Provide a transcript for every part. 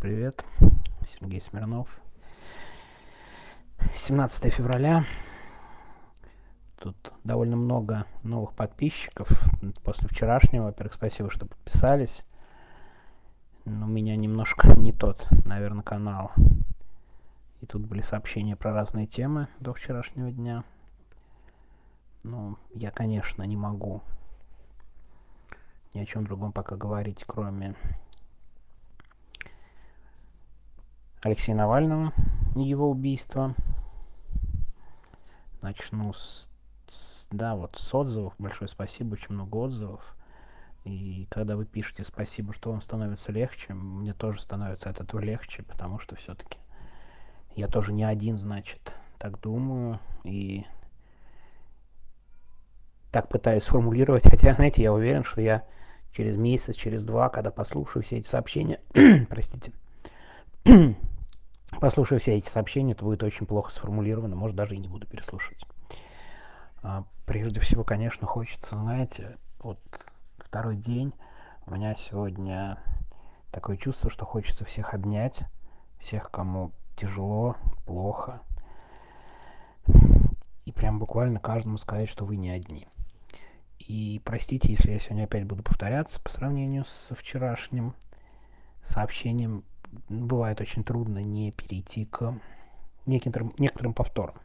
привет. Сергей Смирнов. 17 февраля. Тут довольно много новых подписчиков после вчерашнего. Во-первых, спасибо, что подписались. Но у меня немножко не тот, наверное, канал. И тут были сообщения про разные темы до вчерашнего дня. Ну, я, конечно, не могу ни о чем другом пока говорить, кроме Алексея Навального и его убийства. Начну с, с, да, вот с отзывов. Большое спасибо, очень много отзывов. И когда вы пишете спасибо, что вам становится легче, мне тоже становится от этого легче, потому что все-таки я тоже не один, значит, так думаю. И так пытаюсь сформулировать, хотя, знаете, я уверен, что я через месяц, через два, когда послушаю все эти сообщения, простите, послушаю все эти сообщения, это будет очень плохо сформулировано, может, даже и не буду переслушивать. А, прежде всего, конечно, хочется, знаете, вот второй день, у меня сегодня такое чувство, что хочется всех обнять, всех, кому тяжело, плохо, и прям буквально каждому сказать, что вы не одни. И простите, если я сегодня опять буду повторяться по сравнению со вчерашним сообщением. Бывает очень трудно не перейти к некоторым, некоторым повторам.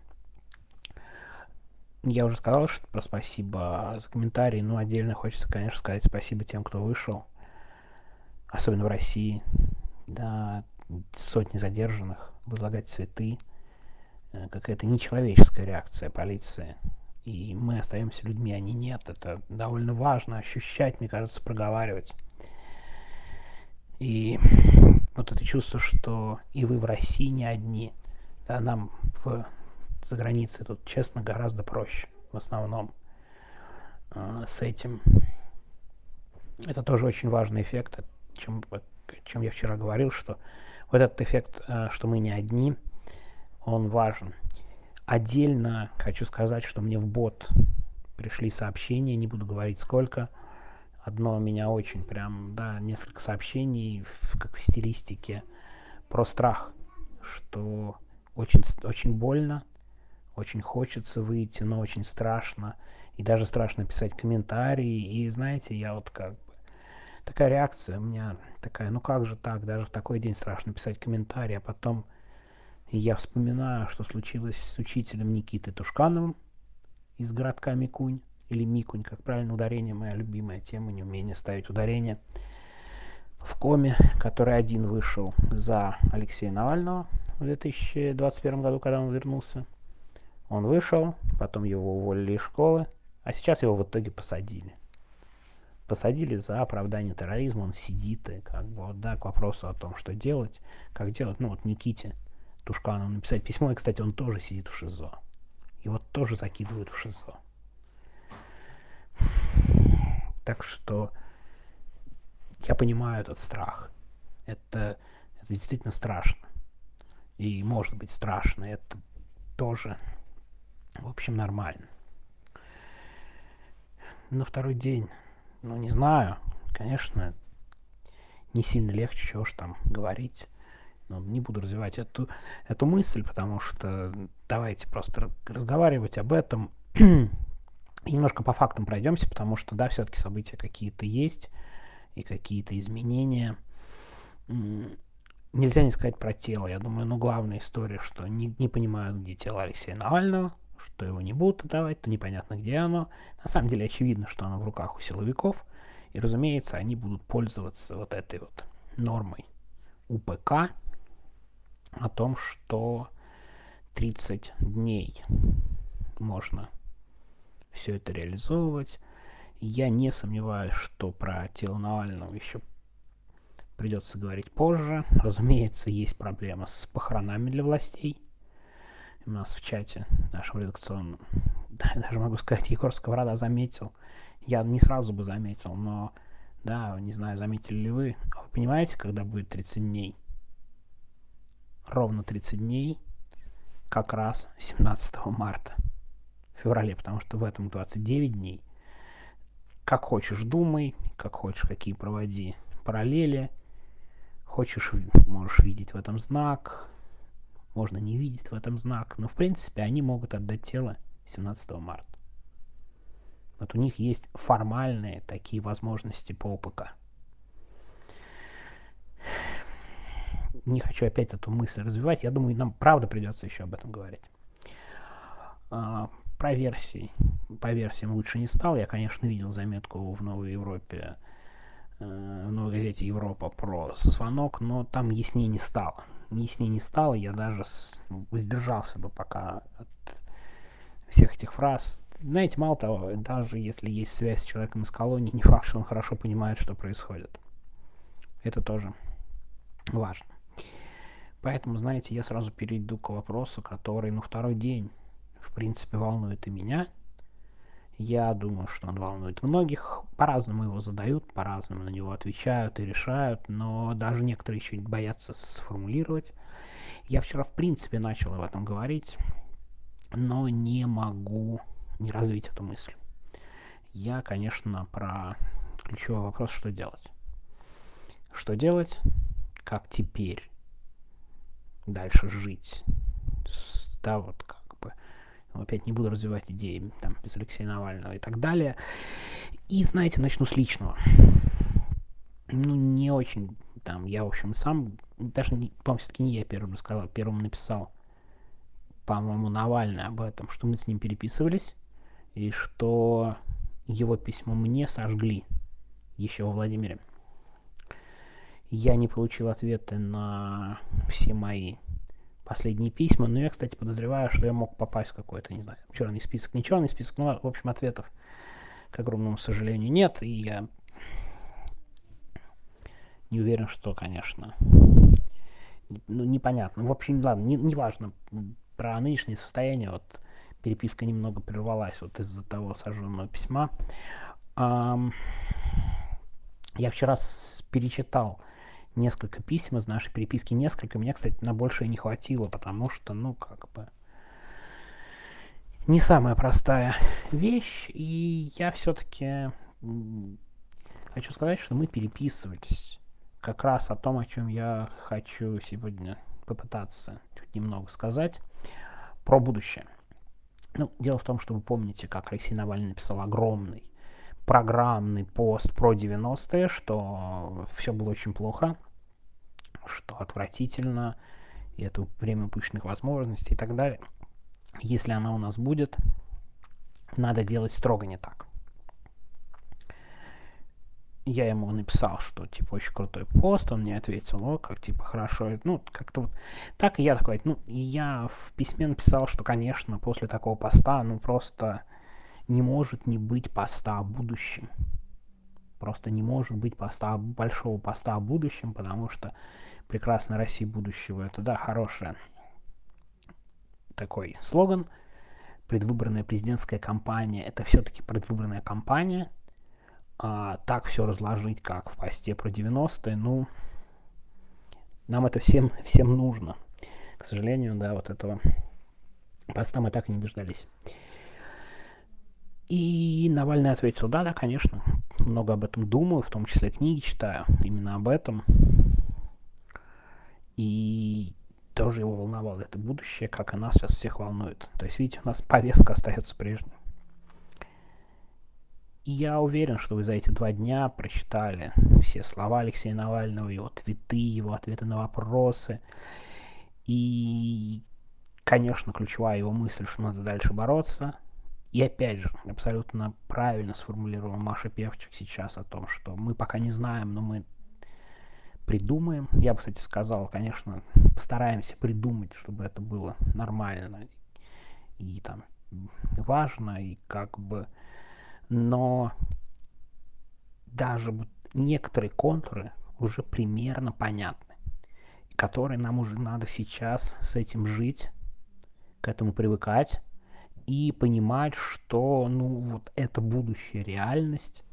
Я уже сказал, что про спасибо за комментарии, но отдельно хочется, конечно, сказать спасибо тем, кто вышел, особенно в России, да, сотни задержанных, возлагать цветы, э, какая-то нечеловеческая реакция полиции и мы остаемся людьми, они нет. Это довольно важно ощущать, мне кажется, проговаривать. И вот это чувство, что и вы в России не одни, да, нам в, за границей тут, честно, гораздо проще в основном э, с этим. Это тоже очень важный эффект, о чем, о чем я вчера говорил, что вот этот эффект, э, что мы не одни, он важен. Отдельно хочу сказать, что мне в бот пришли сообщения, не буду говорить сколько. Одно меня очень прям, да, несколько сообщений, в, как в стилистике, про страх, что очень, очень больно, очень хочется выйти, но очень страшно. И даже страшно писать комментарии. И знаете, я вот как бы... Такая реакция у меня такая, ну как же так, даже в такой день страшно писать комментарии, а потом я вспоминаю, что случилось с учителем Никитой Тушкановым из городка Микунь, или Микунь, как правильно ударение, моя любимая тема, неумение ставить ударение, в коме, который один вышел за Алексея Навального в 2021 году, когда он вернулся. Он вышел, потом его уволили из школы, а сейчас его в итоге посадили. Посадили за оправдание терроризма, он сидит, и как бы, вот, да, к вопросу о том, что делать, как делать, ну вот Никите Тушкану написать письмо. И, кстати, он тоже сидит в шизо. Его тоже закидывают в ШИЗО. Так что я понимаю этот страх. Это, это действительно страшно. И может быть страшно. Это тоже, в общем, нормально. На второй день, ну не знаю, конечно, не сильно легче, чего ж там говорить. Ну, не буду развивать эту, эту мысль, потому что давайте просто разговаривать об этом. Немножко по фактам пройдемся, потому что, да, все-таки события какие-то есть и какие-то изменения. Нельзя не сказать про тело. Я думаю, ну, главная история, что не, не понимают, где тело Алексея Навального, что его не будут отдавать, то непонятно, где оно. На самом деле очевидно, что оно в руках у силовиков. И, разумеется, они будут пользоваться вот этой вот нормой УПК, о том, что 30 дней можно все это реализовывать. Я не сомневаюсь, что про тело Навального еще придется говорить позже. Разумеется, есть проблема с похоронами для властей. У нас в чате нашем редакционном, даже могу сказать, Егор Сковорода заметил. Я не сразу бы заметил, но, да, не знаю, заметили ли вы. Вы понимаете, когда будет 30 дней? ровно 30 дней, как раз 17 марта, феврале, потому что в этом 29 дней. Как хочешь думай, как хочешь какие проводи параллели. хочешь, можешь видеть в этом знак, можно не видеть в этом знак, но в принципе они могут отдать тело 17 марта. Вот у них есть формальные такие возможности по ОПК. Не хочу опять эту мысль развивать. Я думаю, нам правда придется еще об этом говорить. Про версии. По версиям лучше не стал. Я, конечно, видел заметку в Новой Европе, э, в Новой газете Европа про звонок, но там яснее не стало. Яснее не стало. Я даже воздержался бы пока от всех этих фраз знаете, мало того, даже если есть связь с человеком из колонии, не факт, что он хорошо понимает, что происходит. Это тоже важно. Поэтому, знаете, я сразу перейду к вопросу, который, ну, второй день, принципе, волнует и меня. Я думаю, что он волнует многих. По-разному его задают, по-разному на него отвечают и решают, но даже некоторые еще боятся сформулировать. Я вчера, в принципе, начал об этом говорить, но не могу не развить эту мысль. Я, конечно, про ключевой вопрос, что делать. Что делать, как теперь дальше жить. Да, вот. Опять не буду развивать идеи там, без Алексея Навального и так далее. И, знаете, начну с личного. Ну, не очень там, я, в общем, сам, даже, по-моему, все-таки не я первым рассказал, первым написал, по-моему, Навальный об этом, что мы с ним переписывались, и что его письмо мне сожгли еще во Владимире. Я не получил ответы на все мои последние письма, но я, кстати, подозреваю, что я мог попасть в какой-то, не знаю, черный список, не черный список, но, в общем, ответов, к огромному сожалению, нет, и я не уверен, что, конечно, ну, непонятно. В общем, ладно, не, не важно про нынешнее состояние, вот переписка немного прервалась вот из-за того сожженного письма. Я вчера перечитал несколько писем из нашей переписки, несколько. Мне, кстати, на большее не хватило, потому что, ну, как бы, не самая простая вещь. И я все-таки хочу сказать, что мы переписывались как раз о том, о чем я хочу сегодня попытаться немного сказать, про будущее. Ну, дело в том, что вы помните, как Алексей Навальный написал огромный программный пост про 90-е, что все было очень плохо, что отвратительно, и это время упущенных возможностей и так далее. Если она у нас будет, надо делать строго не так я ему написал, что, типа, очень крутой пост, он мне ответил, о, как, типа, хорошо, ну, как-то вот так, и я такой, ну, и я в письме написал, что, конечно, после такого поста, ну, просто не может не быть поста о будущем. Просто не может быть поста, большого поста о будущем, потому что прекрасная Россия будущего, это, да, хорошая такой слоган, предвыборная президентская кампания, это все-таки предвыборная кампания – а, так все разложить, как в посте про 90-е, ну, нам это всем, всем нужно. К сожалению, да, вот этого поста мы так и не дождались. И Навальный ответил, да, да, конечно, много об этом думаю, в том числе книги читаю, именно об этом. И тоже его волновало это будущее, как и нас сейчас всех волнует. То есть, видите, у нас повестка остается прежней. И я уверен, что вы за эти два дня прочитали все слова Алексея Навального, его твиты, его ответы на вопросы. И, конечно, ключевая его мысль, что надо дальше бороться. И опять же, абсолютно правильно сформулировала Маша Певчик сейчас о том, что мы пока не знаем, но мы придумаем. Я бы, кстати, сказал, конечно, постараемся придумать, чтобы это было нормально и там важно, и как бы но даже некоторые контуры уже примерно понятны, которые нам уже надо сейчас с этим жить, к этому привыкать и понимать, что ну вот это будущая реальность,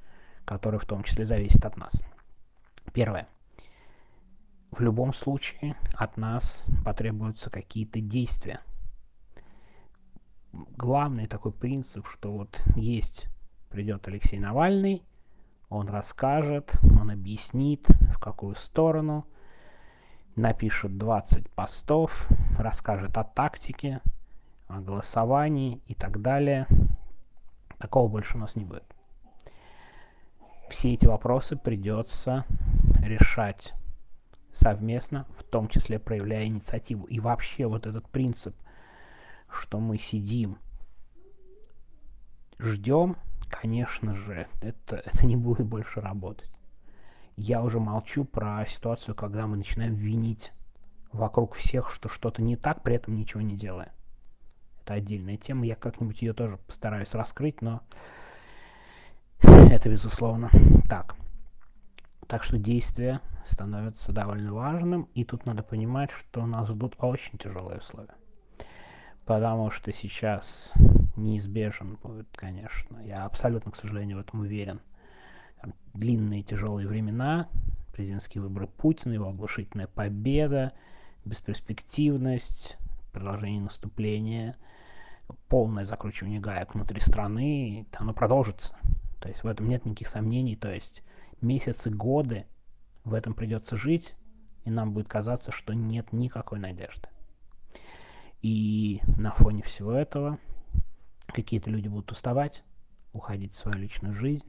которая в том числе зависит от нас. Первое. В любом случае от нас потребуются какие-то действия. Главный такой принцип, что вот есть придет Алексей Навальный, он расскажет, он объяснит, в какую сторону, напишет 20 постов, расскажет о тактике, о голосовании и так далее. Такого больше у нас не будет. Все эти вопросы придется решать совместно, в том числе проявляя инициативу. И вообще вот этот принцип, что мы сидим, ждем, конечно же, это, это не будет больше работать. Я уже молчу про ситуацию, когда мы начинаем винить вокруг всех, что что-то не так, при этом ничего не делая. Это отдельная тема, я как-нибудь ее тоже постараюсь раскрыть, но это безусловно так. Так что действие становится довольно важным, и тут надо понимать, что нас ждут очень тяжелые условия. Потому что сейчас неизбежен будет, конечно, я абсолютно, к сожалению, в этом уверен, там, длинные тяжелые времена, президентские выборы Путина, его оглушительная победа, бесперспективность, продолжение наступления, полное закручивание гаек внутри страны, оно продолжится. То есть в этом нет никаких сомнений. То есть месяцы, годы в этом придется жить, и нам будет казаться, что нет никакой надежды. И на фоне всего этого какие-то люди будут уставать, уходить в свою личную жизнь,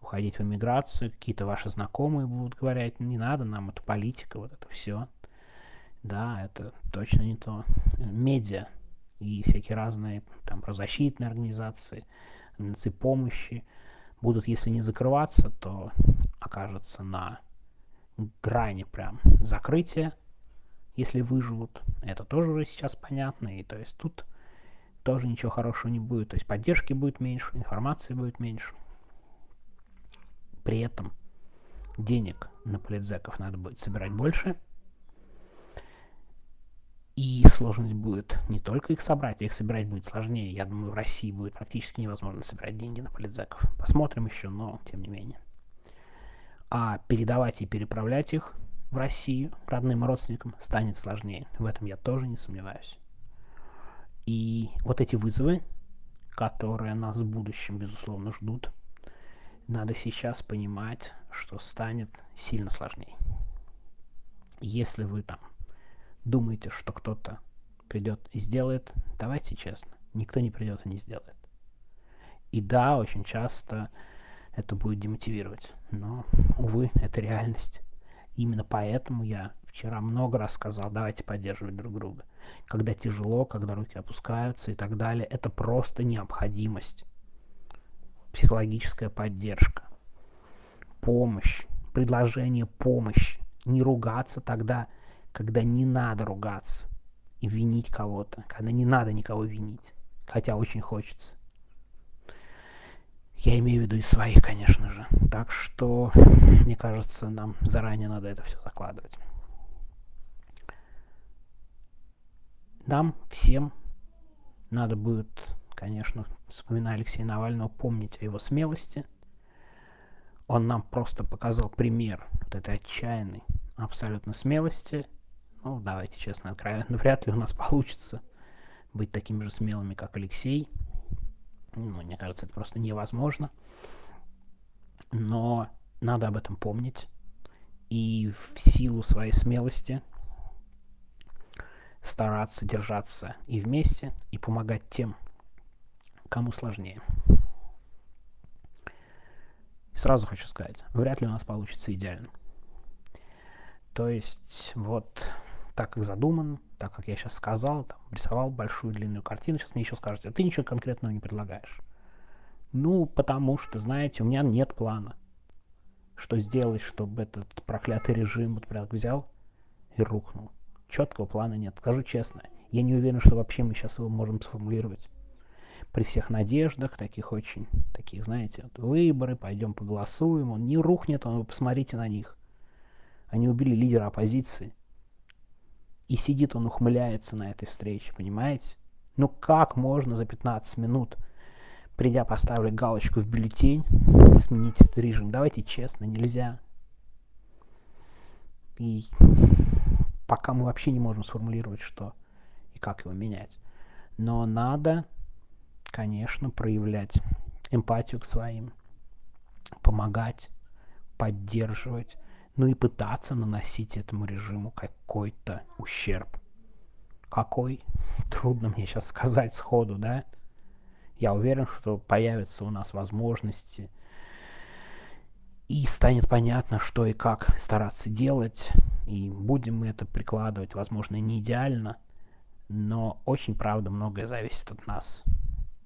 уходить в эмиграцию, какие-то ваши знакомые будут говорить, не надо нам, это политика, вот это все. Да, это точно не то. Медиа и всякие разные там правозащитные организации, организации помощи будут, если не закрываться, то окажется на грани прям закрытия, если выживут. Это тоже уже сейчас понятно, и то есть тут тоже ничего хорошего не будет. То есть поддержки будет меньше, информации будет меньше. При этом денег на политзеков надо будет собирать больше. И сложность будет не только их собрать, их собирать будет сложнее. Я думаю, в России будет практически невозможно собирать деньги на политзеков. Посмотрим еще, но тем не менее. А передавать и переправлять их в Россию родным родственникам станет сложнее. В этом я тоже не сомневаюсь. И вот эти вызовы, которые нас в будущем, безусловно, ждут, надо сейчас понимать, что станет сильно сложнее. Если вы там думаете, что кто-то придет и сделает, давайте честно, никто не придет и не сделает. И да, очень часто это будет демотивировать, но, увы, это реальность. Именно поэтому я вчера много раз сказал, давайте поддерживать друг друга. Когда тяжело, когда руки опускаются и так далее, это просто необходимость. Психологическая поддержка, помощь, предложение помощи. Не ругаться тогда, когда не надо ругаться и винить кого-то, когда не надо никого винить, хотя очень хочется. Я имею в виду и своих, конечно же. Так что, мне кажется, нам заранее надо это все закладывать. Нам всем надо будет, конечно, вспоминая Алексея Навального, помнить о его смелости. Он нам просто показал пример вот этой отчаянной абсолютно смелости. Ну, давайте честно, откровенно, вряд ли у нас получится быть такими же смелыми, как Алексей. Ну, мне кажется, это просто невозможно. Но надо об этом помнить. И в силу своей смелости – стараться держаться и вместе, и помогать тем, кому сложнее. Сразу хочу сказать, вряд ли у нас получится идеально. То есть вот так как задуман, так как я сейчас сказал, там, рисовал большую длинную картину, сейчас мне еще скажете, а ты ничего конкретного не предлагаешь. Ну, потому что, знаете, у меня нет плана. Что сделать, чтобы этот проклятый режим вот прям взял и рухнул четкого плана нет. Скажу честно, я не уверен, что вообще мы сейчас его можем сформулировать. При всех надеждах, таких очень, таких, знаете, вот выборы, пойдем поголосуем, он не рухнет, он, вы посмотрите на них. Они убили лидера оппозиции. И сидит он, ухмыляется на этой встрече, понимаете? Ну как можно за 15 минут, придя поставить галочку в бюллетень, сменить этот режим? Давайте честно, нельзя. И пока мы вообще не можем сформулировать, что и как его менять. Но надо, конечно, проявлять эмпатию к своим, помогать, поддерживать, ну и пытаться наносить этому режиму какой-то ущерб. Какой? Трудно мне сейчас сказать сходу, да? Я уверен, что появятся у нас возможности и станет понятно, что и как стараться делать, и будем мы это прикладывать, возможно, не идеально, но очень, правда, многое зависит от нас.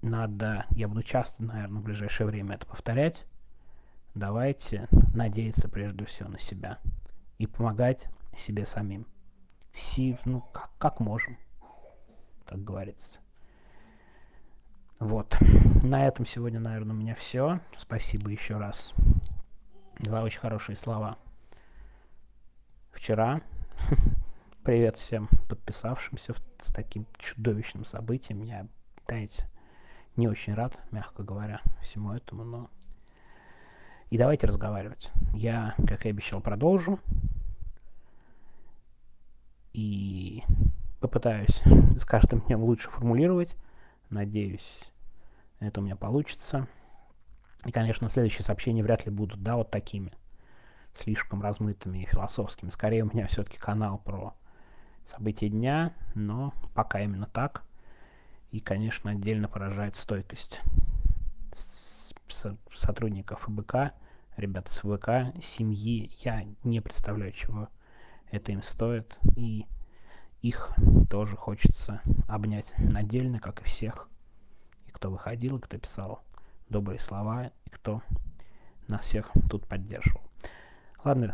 Надо, я буду часто, наверное, в ближайшее время это повторять, давайте надеяться прежде всего на себя и помогать себе самим. Все, ну, как, как можем, как говорится. Вот. На этом сегодня, наверное, у меня все. Спасибо еще раз за очень хорошие слова. Вчера, привет всем подписавшимся с таким чудовищным событием. Я, знаете, не очень рад, мягко говоря, всему этому, но... И давайте разговаривать. Я, как и обещал, продолжу. И попытаюсь с каждым днем лучше формулировать. Надеюсь, это у меня получится. И, конечно, следующие сообщения вряд ли будут, да, вот такими, слишком размытыми и философскими. Скорее, у меня все-таки канал про события дня, но пока именно так. И, конечно, отдельно поражает стойкость сотрудников ФБК, ребят из ФБК, семьи. Я не представляю, чего это им стоит. И их тоже хочется обнять отдельно, как и всех. И кто выходил, и кто писал добрые слова и кто нас всех тут поддерживал. Ладно,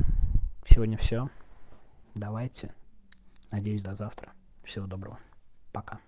сегодня все. Давайте. Надеюсь, до завтра. Всего доброго. Пока.